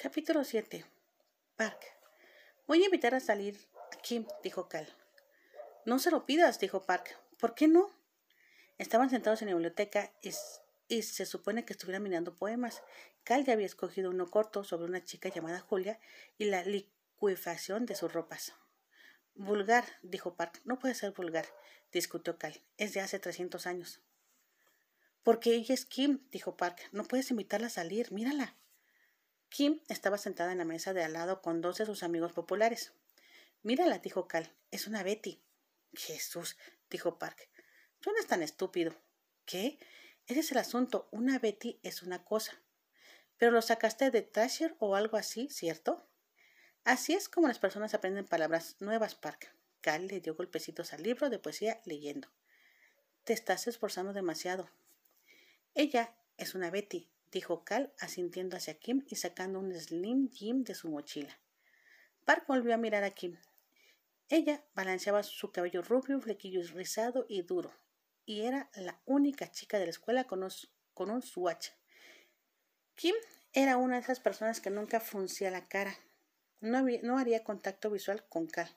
Capítulo 7. Park. Voy a invitar a salir Kim, dijo Cal. No se lo pidas, dijo Park. ¿Por qué no? Estaban sentados en la biblioteca y, se supone que estuvieran mirando poemas. Cal ya había escogido uno corto sobre una chica llamada Julia y la liquefacción de sus ropas. Vulgar, dijo Park. No puede ser vulgar, discutió Cal. Es de hace trescientos años. Porque ella es Kim, dijo Park. No puedes invitarla a salir, mírala. Kim estaba sentada en la mesa de al lado con dos de sus amigos populares. Mírala, dijo Cal. Es una Betty. Jesús, dijo Park. Tú no eres tan estúpido. ¿Qué? Ese es el asunto. Una Betty es una cosa. Pero lo sacaste de Thrasher o algo así, ¿cierto? Así es como las personas aprenden palabras nuevas, Park. Cal le dio golpecitos al libro de poesía leyendo. Te estás esforzando demasiado. Ella es una Betty, dijo Cal, asintiendo hacia Kim y sacando un Slim Jim de su mochila. Park volvió a mirar a Kim. Ella balanceaba su cabello rubio, flequillo rizado y duro, y era la única chica de la escuela con, un swatch. Kim era una de esas personas que nunca fruncía la cara. No, no haría contacto visual con Cal.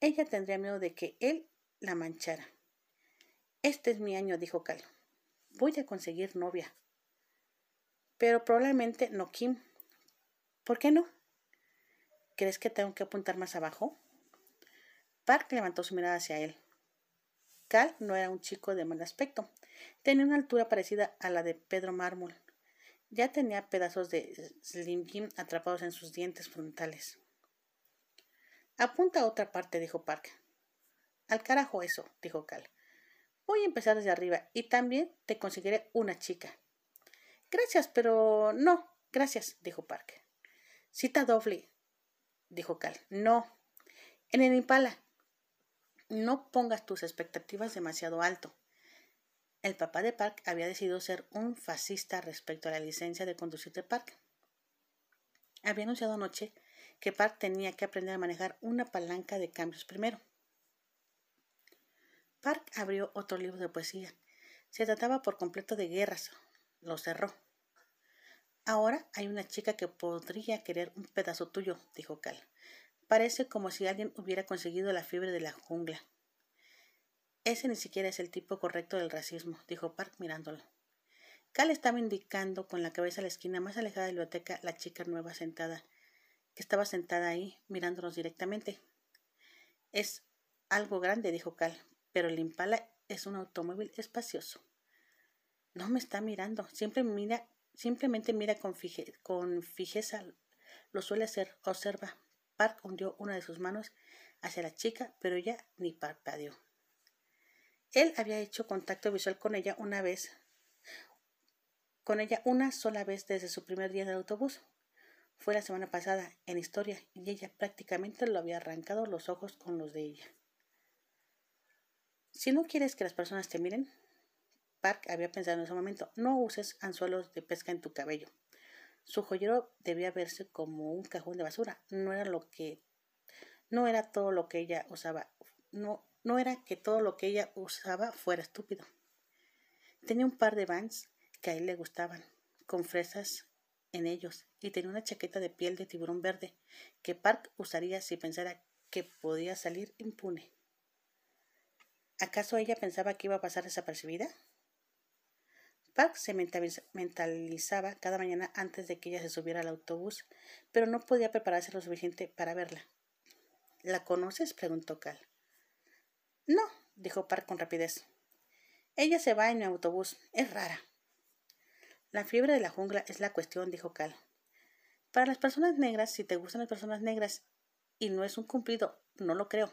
Ella tendría miedo de que él la manchara. Este es mi año, dijo Cal. Voy a conseguir novia pero probablemente no Kim. ¿Por qué no? ¿Crees que tengo que apuntar más abajo? Park levantó su mirada hacia él. Cal no era un chico de mal aspecto. Tenía una altura parecida a la de Pedro Mármol. Ya tenía pedazos de Slim Jim atrapados en sus dientes frontales. Apunta a otra parte, dijo Park. Al carajo eso, dijo Cal. Voy a empezar desde arriba y también te conseguiré una chica. Gracias, pero no, gracias, dijo Park. Cita doble, dijo Cal. No. En el Impala. No pongas tus expectativas demasiado alto. El papá de Park había decidido ser un fascista respecto a la licencia de conducir de Park. Había anunciado anoche que Park tenía que aprender a manejar una palanca de cambios primero. Park abrió otro libro de poesía. Se trataba por completo de guerras. Lo cerró. Ahora hay una chica que podría querer un pedazo tuyo, dijo Cal. Parece como si alguien hubiera conseguido la fiebre de la jungla. Ese ni siquiera es el tipo correcto del racismo, dijo Park mirándolo. Cal estaba indicando con la cabeza a la esquina más alejada de la biblioteca la chica nueva sentada, que estaba sentada ahí, mirándonos directamente. Es algo grande, dijo Cal, pero el Impala es un automóvil espacioso. No me está mirando, siempre mira Simplemente mira con, fijeza, lo suele hacer, observa. Park hundió una de sus manos hacia la chica, pero ella ni parpadeó. Él había hecho contacto visual con ella una vez, con ella una sola vez desde su primer día en el autobús. Fue la semana pasada en historia y ella prácticamente lo había arrancado los ojos con los de ella. Si no quieres que las personas te miren, Park había pensado en ese momento, no uses anzuelos de pesca en tu cabello. Su joyero debía verse como un cajón de basura. No era lo que no era todo lo que ella usaba. No, no era que todo lo que ella usaba fuera estúpido. Tenía un par de vans que a él le gustaban, con fresas en ellos, y tenía una chaqueta de piel de tiburón verde que Park usaría si pensara que podía salir impune. ¿Acaso ella pensaba que iba a pasar desapercibida? Park se mentalizaba cada mañana antes de que ella se subiera al autobús, pero no podía prepararse lo suficiente para verla. ¿La conoces? preguntó Cal. No, dijo Park con rapidez. Ella se va en mi autobús. Es rara. La fiebre de la jungla es la cuestión, dijo Cal. Para las personas negras, si te gustan las personas negras y no es un cumplido, no lo creo.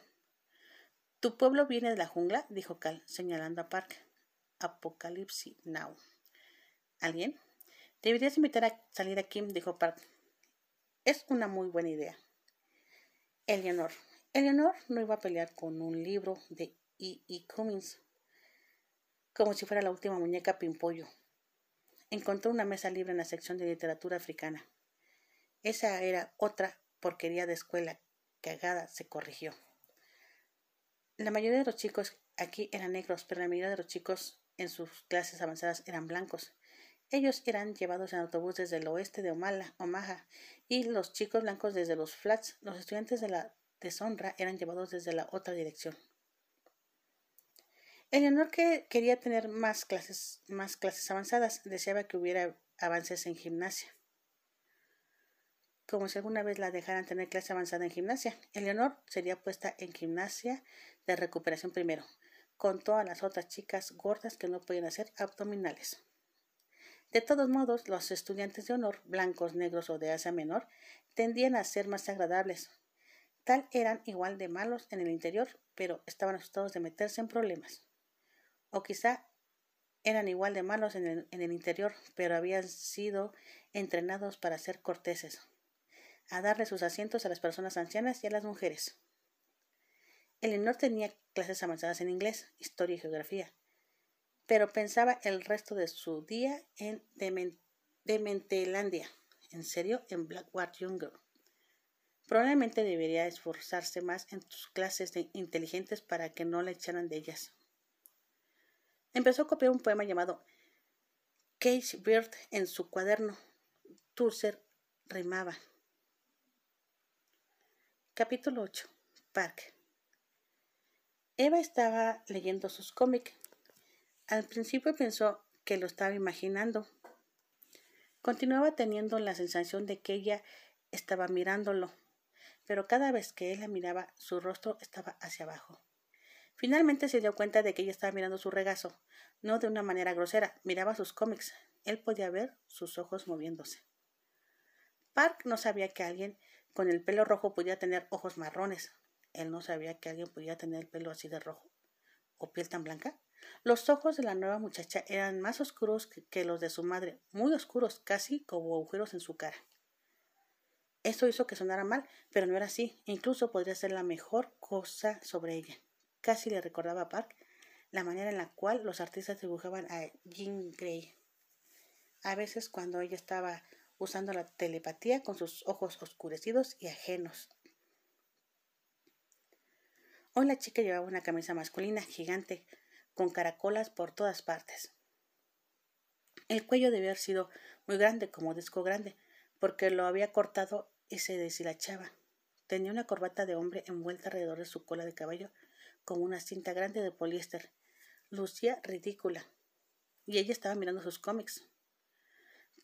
¿Tu pueblo viene de la jungla? dijo Cal, señalando a Park. Apocalipsis Now. ¿Alguien? Deberías invitar a salir a Kim, dijo Park. Es una muy buena idea. Eleanor. Eleanor no iba a pelear con un libro de E. E. Cummings, como si fuera la última muñeca pimpollo. Encontró una mesa libre en la sección de literatura africana. Esa era otra porquería de escuela. Cagada, se corrigió. La mayoría de los chicos aquí eran negros, pero la mayoría de los chicos en sus clases avanzadas eran blancos. Ellos eran llevados en autobús desde el oeste de Omaha y los chicos blancos desde los flats. Los estudiantes de la deshonra eran llevados desde la otra dirección. Eleanor que quería tener más clases, más clases avanzadas, deseaba que hubiera avances en gimnasia. Como si alguna vez la dejaran tener clase avanzada en gimnasia. Eleanor sería puesta en gimnasia de recuperación primero, con todas las otras chicas gordas que no podían hacer abdominales. De todos modos, los estudiantes de honor, blancos, negros o de Asia Menor, tendían a ser más agradables. Tal eran igual de malos en el interior, pero estaban asustados de meterse en problemas. O quizá eran igual de malos en el, interior, pero habían sido entrenados para ser corteses, a darle sus asientos a las personas ancianas y a las mujeres. Eleanor tenía clases avanzadas en inglés, historia y geografía, pero pensaba el resto de su día en Dementelandia, en serio, en Blackwater Younger. Probablemente debería esforzarse más en sus clases de inteligentes para que no le echaran de ellas. Empezó a copiar un poema llamado Cage Bird en su cuaderno. Turser rimaba. Capítulo 8. Park. Eva estaba leyendo sus cómics al principio pensó que lo estaba imaginando. Continuaba teniendo la sensación de que ella estaba mirándolo, pero cada vez que él la miraba, su rostro estaba hacia abajo. Finalmente se dio cuenta de que ella estaba mirando su regazo, no de una manera grosera, miraba sus cómics. Él podía ver sus ojos moviéndose. Park no sabía que alguien con el pelo rojo podía tener ojos marrones. Él no sabía que alguien podía tener el pelo así de rojo o piel tan blanca. Los ojos de la nueva muchacha eran más oscuros que, los de su madre, muy oscuros, casi como agujeros en su cara. Esto hizo que sonara mal, pero no era así. Incluso podría ser la mejor cosa sobre ella. Casi le recordaba a Park la manera en la cual los artistas dibujaban a Jean Grey. A veces cuando ella estaba usando la telepatía con sus ojos oscurecidos y ajenos. Hoy la chica llevaba una camisa masculina gigante, con caracolas por todas partes. El cuello debía haber sido muy grande, como disco grande, porque lo había cortado y se deshilachaba. Tenía una corbata de hombre envuelta alrededor de su cola de caballo como una cinta grande de poliéster. Lucía ridícula. Y ella estaba mirando sus cómics.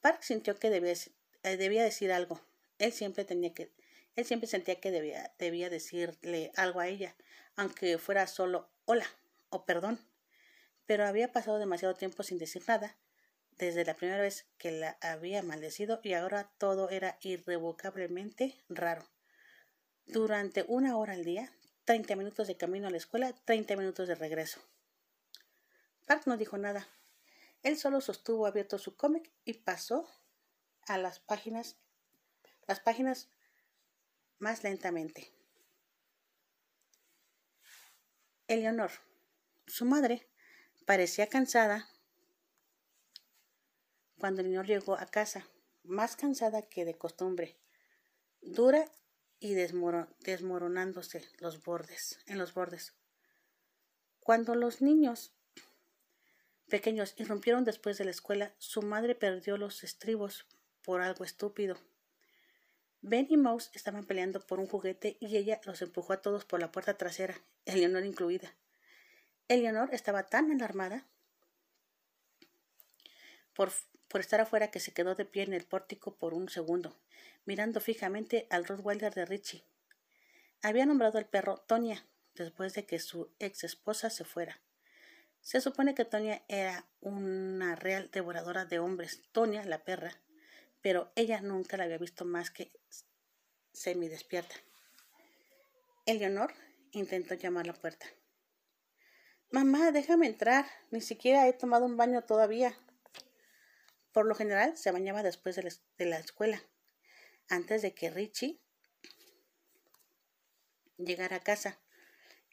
Park sintió que debía, eh, debía decir algo. Él siempre tenía que él siempre sentía que debía, decirle algo a ella, aunque fuera solo hola o perdón pero había pasado demasiado tiempo sin decir nada, desde la primera vez que la había maldecido y ahora todo era irrevocablemente raro. Durante una hora al día, treinta minutos de camino a la escuela, treinta minutos de regreso. Park no dijo nada. Él solo sostuvo abierto su cómic y pasó a las páginas, las páginas más lentamente. Eleonor, su madre, Parecía cansada cuando el niño llegó a casa, más cansada que de costumbre, dura y desmoronándose los bordes, en los bordes. Cuando los niños pequeños irrumpieron después de la escuela, su madre perdió los estribos por algo estúpido. Ben y Mouse estaban peleando por un juguete y ella los empujó a todos por la puerta trasera, Eleanor incluida. Eleanor estaba tan alarmada por, por, estar afuera que se quedó de pie en el pórtico por un segundo, mirando fijamente al Rottweiler de Richie. Había nombrado al perro Tonya después de que su ex esposa se fuera. Se supone que Tonya era una real devoradora de hombres, Tonya, la perra, pero ella nunca la había visto más que semi despierta. Eleanor intentó llamar a la puerta. Mamá, déjame entrar. Ni siquiera he tomado un baño todavía. Por lo general se bañaba después de la, escuela, antes de que Richie llegara a casa,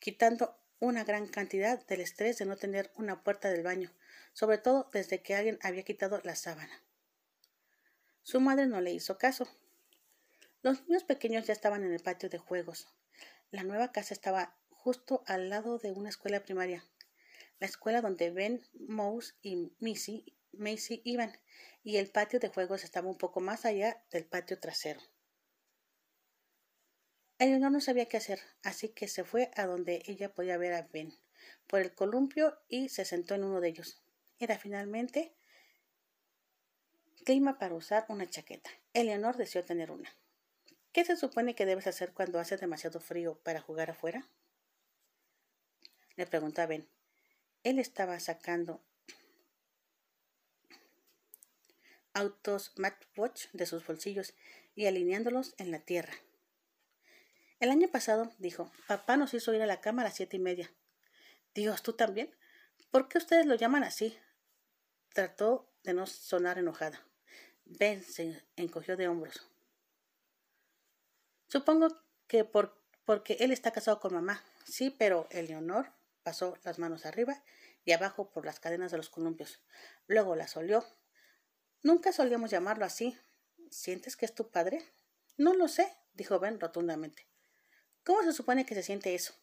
quitando una gran cantidad del estrés de no tener una puerta del baño, sobre todo desde que alguien había quitado la sábana. Su madre no le hizo caso. Los niños pequeños ya estaban en el patio de juegos. La nueva casa estaba justo al lado de una escuela primaria, la escuela donde Ben, Mouse y Missy Macy iban, y el patio de juegos estaba un poco más allá del patio trasero. Eleanor no sabía qué hacer, así que se fue a donde ella podía ver a Ben por el columpio y se sentó en uno de ellos. Era finalmente clima para usar una chaqueta. Eleanor deseó tener una. ¿Qué se supone que debes hacer cuando hace demasiado frío para jugar afuera? Le preguntó a Ben. Él estaba sacando autos Watch de sus bolsillos y alineándolos en la tierra. El año pasado, dijo, papá nos hizo ir a la cama a las siete y media. Dios, ¿tú también? ¿Por qué ustedes lo llaman así? Trató de no sonar enojada. Ben se encogió de hombros. Supongo que por, porque él está casado con mamá. Sí, pero Eleonor pasó las manos arriba y abajo por las cadenas de los columpios. Luego las olió. Nunca solíamos llamarlo así. ¿Sientes que es tu padre? No lo sé, dijo Ben rotundamente. ¿Cómo se supone que se siente eso?